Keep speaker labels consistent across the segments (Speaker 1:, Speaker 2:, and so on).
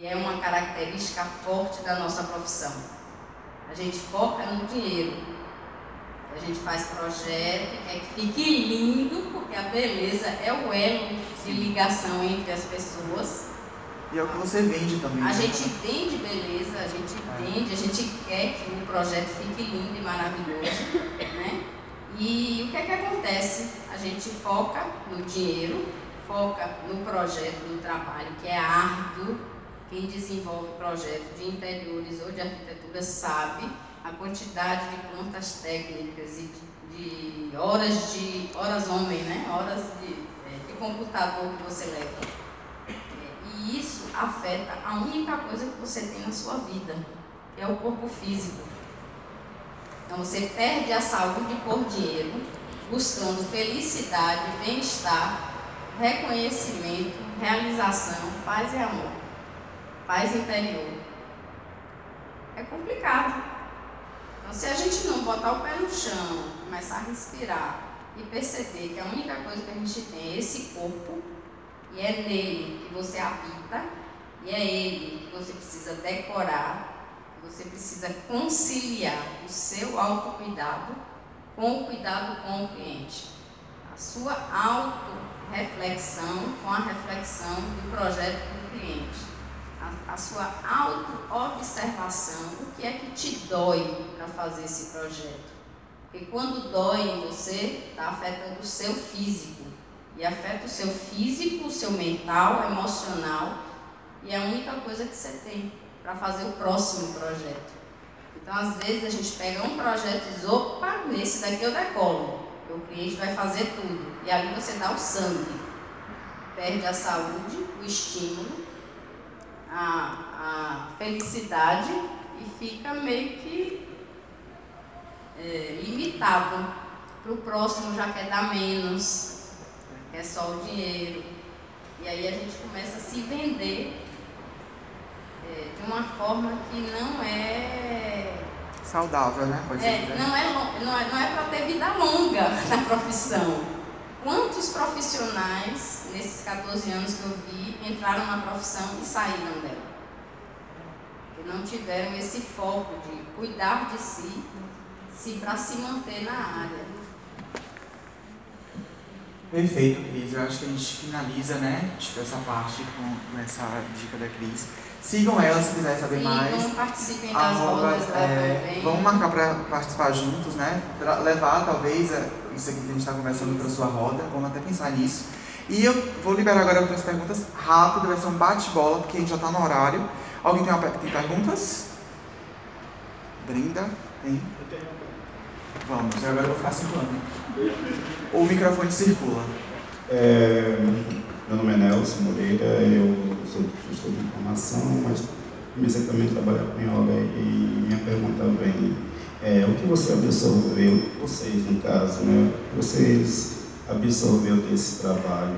Speaker 1: E é uma característica forte da nossa profissão. A gente foca no dinheiro. A gente faz projeto, quer que fique lindo, porque a beleza é o elo de ligação entre as pessoas.
Speaker 2: E é o que você vende também.
Speaker 1: A
Speaker 2: né?
Speaker 1: gente vende beleza, a gente
Speaker 2: É.
Speaker 1: vende, a gente quer que o projeto fique lindo e maravilhoso, né? E o que é que acontece? A gente foca no dinheiro, foca no projeto, no trabalho, que é árduo. Quem desenvolve projeto de interiores ou de arquitetura sabe a quantidade de contas técnicas e de, de horas de horas homem, né? Horas de, é, de computador que você leva. E isso afeta a única coisa que você tem na sua vida, que é o corpo físico. Então você perde a saúde por dinheiro, buscando felicidade, bem-estar, reconhecimento, realização, paz e amor. Paz interior. É complicado. Então se a gente não botar o pé no chão, começar a respirar e perceber que a única coisa que a gente tem é esse corpo, e é nele que você habita, e é ele que você precisa decorar, você precisa conciliar o seu autocuidado com o cuidado com o cliente. A sua autorreflexão com a reflexão do projeto do cliente. A, sua auto-observação, o que é que te dói para fazer esse projeto. Porque quando dói em você, está afetando o seu físico e afeta o seu físico, o seu mental, emocional, e é a única coisa que você tem para fazer o próximo projeto. Então, às vezes, a gente pega um projeto e diz: opa, nesse daqui eu decolo, o cliente vai fazer tudo, e ali você dá o sangue, perde a saúde, o estímulo, a, a felicidade e fica meio que é, limitado. Para o próximo já quer dar menos, é só o dinheiro. E aí a gente começa a se vender é, de uma forma que não é.
Speaker 2: Saudável, né? Pode
Speaker 1: é,
Speaker 2: ser.
Speaker 1: não é, não é, não é para ter vida longa na profissão. Quantos profissionais, nesses 14 anos que eu vi, entraram na profissão e saíram dela? Que não tiveram esse foco de cuidar de si, se para se manter na área.
Speaker 2: Perfeito, Cris. Eu acho que a gente finaliza, né? Tipo, essa parte com, com essa dica da Cris. Sigam ela se quiser saber mais.
Speaker 1: Sigam, participem das
Speaker 2: Arroba,
Speaker 1: rodas
Speaker 2: é, vamos marcar para participar juntos, né? Pra levar, talvez, é, isso aqui que a gente está conversando para sua roda. Vamos até pensar nisso. E eu vou liberar agora outras perguntas rápido, vai ser um bate-bola, porque a gente já está no horário. Alguém tem, uma, tem perguntas? Brenda? Tem? Vamos, e agora eu vou ficar circulando. O microfone circula.
Speaker 3: É, meu nome é Nelson Moreira, eu sou gestor de informação, mas comecei também a trabalhar com yoga e minha pergunta vem, é, o que você absorveu, vocês no caso, né, vocês absorveu desse trabalho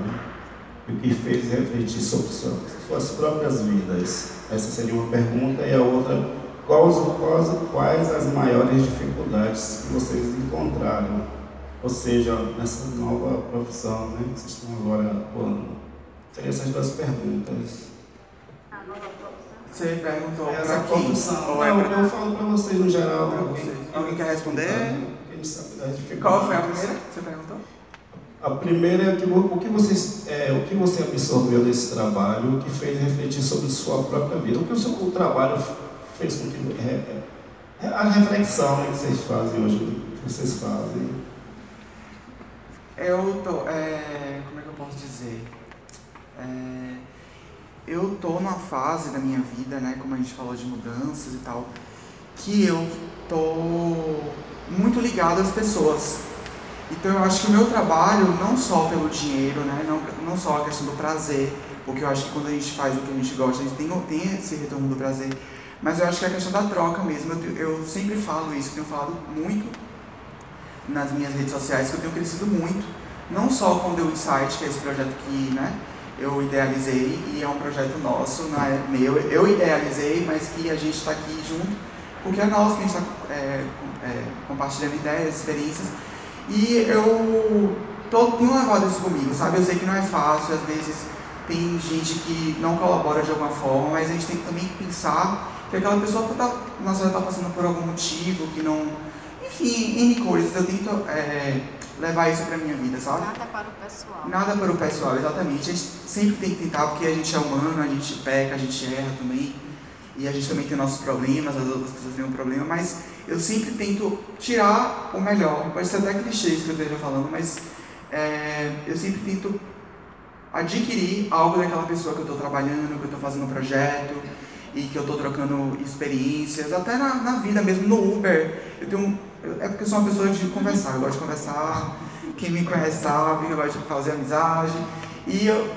Speaker 3: e o que fez refletir sobre sua- suas próprias vidas? Essa seria uma pergunta e a outra, quais, quais, quais as maiores dificuldades que vocês encontraram ou seja, nessa nova profissão né, que vocês estão agora atuando. Seriam essas duas perguntas.
Speaker 2: Você perguntou
Speaker 3: Essa
Speaker 2: para quem? Ou é
Speaker 3: Não,
Speaker 2: pra-
Speaker 3: eu falo para vocês no geral. Alguém-
Speaker 2: vocês. Alguém quer responder?
Speaker 3: Dificuldades.
Speaker 2: Qual foi a primeira que você perguntou?
Speaker 3: A primeira é que, o, que vocês, é, o que você absorveu desse trabalho, que fez refletir sobre sua própria vida. O que o, seu, o trabalho fez com que. É, é, a reflexão né, que vocês fazem hoje, que vocês fazem.
Speaker 2: Eu tô. É, como é que eu posso dizer? É, eu tô numa fase da minha vida, né? Como a gente falou de mudanças e tal, que eu tô muito ligado às pessoas. Então eu acho que o meu trabalho, não só pelo dinheiro, né? Não, não só a questão do prazer, porque eu acho que quando a gente faz o que a gente gosta, a gente tem, tem esse retorno do prazer. Mas eu acho que é a questão da troca mesmo. Eu, eu sempre falo isso, tenho falado muito nas minhas redes sociais que eu tenho crescido muito, não só com o The Insight, que é esse projeto que né, eu idealizei e é um projeto nosso, não é meu, eu idealizei, mas que a gente está aqui junto, porque é nosso, que a gente está é, é, compartilhando ideias, experiências, e eu tô, tenho levado isso comigo, sabe? Eu sei que não é fácil, às vezes tem gente que não colabora de alguma forma, mas a gente tem que também pensar que aquela pessoa está tá passando por algum motivo, que não. Enfim, N coisas. Eu tento é, levar isso para minha vida, sabe?
Speaker 1: Nada para o pessoal.
Speaker 2: Nada para o pessoal, exatamente. A gente sempre tem que tentar, porque a gente é humano, a gente peca, a gente erra também. E a gente também tem nossos problemas, as outras pessoas têm um problema, mas eu sempre tento tirar o melhor. Pode ser até clichê isso que eu esteja falando, mas é, eu sempre tento adquirir algo daquela pessoa que eu estou trabalhando, que eu estou fazendo um projeto e que eu estou trocando experiências, até na, na, vida mesmo, no Uber. Eu tenho, é porque eu sou uma pessoa de conversar, eu gosto de conversar. Quem me conhece sabe, eu gosto de fazer amizade. E eu,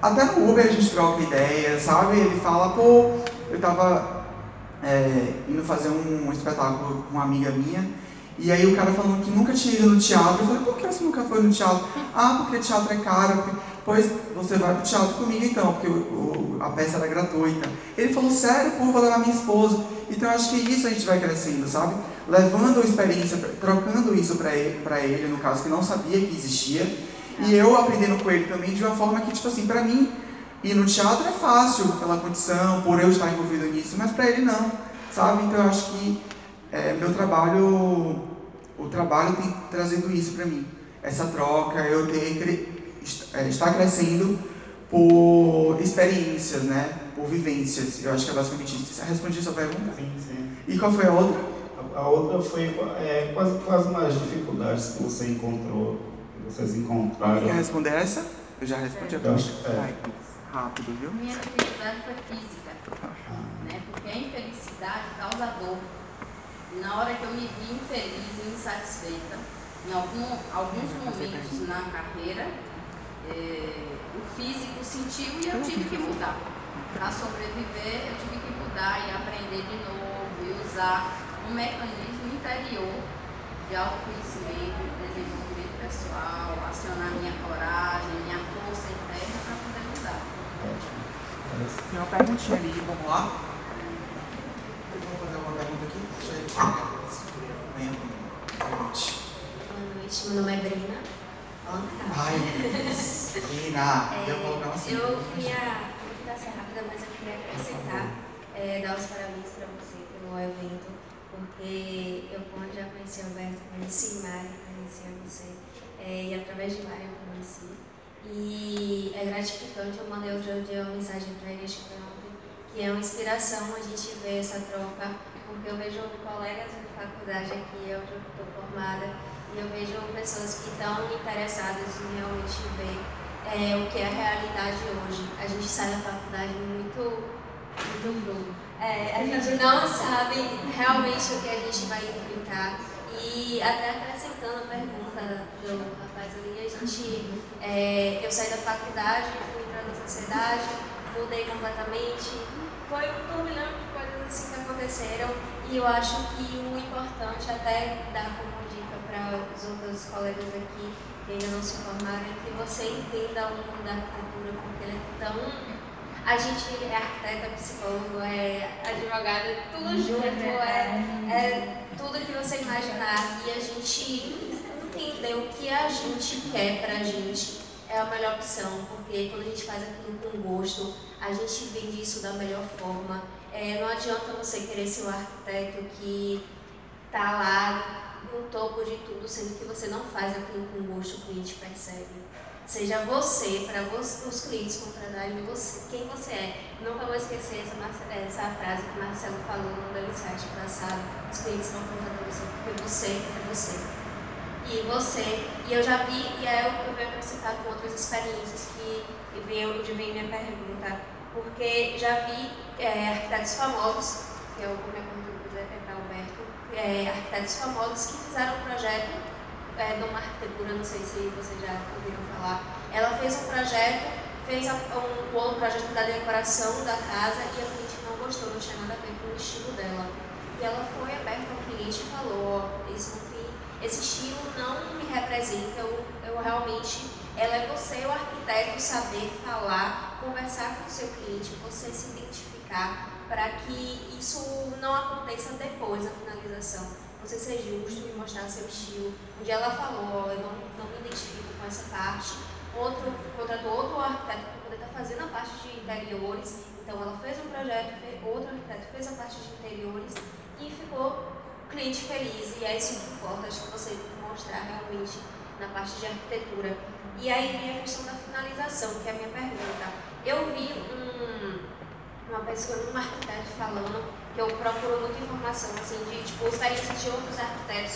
Speaker 2: até no Uber a gente troca ideias, sabe? Ele fala, pô, eu estava é, indo fazer um, um espetáculo com uma amiga minha e aí o cara falando que nunca tinha ido no teatro. Eu falei, por que você nunca foi no teatro? Ah, porque teatro é caro. Pois você vai pro teatro comigo então, porque o, o, a peça era gratuita. Ele falou, sério, pô, vou levar minha esposa. Então eu acho que isso a gente vai crescendo, sabe? Levando a experiência, trocando isso para ele, pra ele, no caso, que não sabia que existia. E eu aprendendo com ele também de uma forma que, tipo assim, para mim, ir no teatro é fácil pela condição, por eu estar envolvido nisso, mas para ele não, sabe? Então eu acho que é, meu trabalho, o trabalho tem trazido isso para mim. Essa troca, eu ter, é, estar crescendo por experiências, né? Por vivências. Eu acho que é basicamente isso. Respondi a sua pergunta?
Speaker 3: Sim, sim.
Speaker 2: E qual foi a outra?
Speaker 3: A, a outra foi é, quais, quais as dificuldades que você encontrou, que vocês encontraram.
Speaker 2: Quer responder essa? Eu já respondi a pergunta.
Speaker 3: É.
Speaker 2: Rápido, viu?
Speaker 1: Minha dificuldade foi física, né? Porque a infelicidade causa dor. E na hora que eu me vi infeliz e insatisfeita, em algum, alguns momentos na carreira, é, o físico sentiu e eu tive que mudar. Para sobreviver, eu tive que mudar e aprender de novo e usar um mecanismo interior de autoconhecimento, desenvolvimento pessoal, acionar minha coragem, minha força interna para poder mudar.
Speaker 2: Tem uma perguntinha ali, vamos lá? Vão fazer uma pergunta aqui? Deixa eu Pergunte.
Speaker 4: Boa noite, meu nome é Brina.
Speaker 2: Ai, Brina,
Speaker 4: É,
Speaker 2: eu vou colocar uma
Speaker 4: eu queria, não dar ser rápida, mas eu queria acrescentar, é, dar os parabéns para você pelo evento, porque eu já conheci o Alberto, conheci Mari, conheci você, é, e através de Mari eu conheci. E é gratificante, eu mandei outro dia uma mensagem para ele, acho que que é uma inspiração a gente ver essa troca, porque eu vejo colegas de faculdade aqui, eu estou formada, e eu vejo pessoas que estão interessadas em realmente ver é, o que é a realidade hoje. A gente sai da faculdade muito, cru. É, a gente não sabe realmente o que a gente vai enfrentar. E até acrescentando a pergunta do rapaz ali, a gente, é, eu saí da faculdade, fui entrando na sociedade, mudei completamente. Foi um turbilhão de coisas assim que aconteceram e eu acho que o importante até dar como dica para os outros colegas aqui que ainda não se formaram é que você entenda o mundo da arquitetura porque ele é tão a gente é arquiteta, psicólogo, é advogado, tudo junto, é, é tudo que você imaginar e a gente entender o que a gente quer pra gente é a melhor opção, porque quando a gente faz aquilo com gosto, a gente vende isso da melhor forma. É, não adianta você querer ser o arquiteto que tá lá no topo de tudo, sendo que você não faz aquilo com gosto, o cliente percebe. Seja você, para os clientes contratarem você, quem você é. Nunca vou esquecer essa, essa frase que o Marcelo falou no Delicite passado. Os clientes não contratam você, porque você é você. E você, e eu já vi, e é o que eu venho acrescentar com outras experiências que, vem, onde vem minha pergunta, porque já vi é, arquitetos famosos, que é o que minha é para Alberto, é, arquitetos famosos que fizeram um projeto é, uma arquitetura, não sei se vocês já ouviram falar. Ela fez um projeto, fez um, um projeto da decoração da casa e a cliente não gostou, não tinha nada a ver com o estilo dela. E ela foi aberta ao cliente e falou, ó, esse, esse estilo não me representa, eu, eu realmente, ela é você, o arquiteto, saber falar, conversar com o seu cliente, você se identificar para que isso não aconteça depois da finalização você ser justo e mostrar seu estilo. Dia ela falou, eu não, não me identifico com essa parte, outro, contratou outro arquiteto para poder estar tá fazendo a parte de interiores. Então ela fez um projeto, outro arquiteto fez a parte de interiores e ficou cliente feliz. E é isso que importa, acho que você mostrar realmente na parte de arquitetura. E aí vem a questão da finalização, que é a minha pergunta. Eu vi um, uma pessoa, um arquiteto falando, eu procuro muita informação, assim, de tipo, experiências de outros arquitetos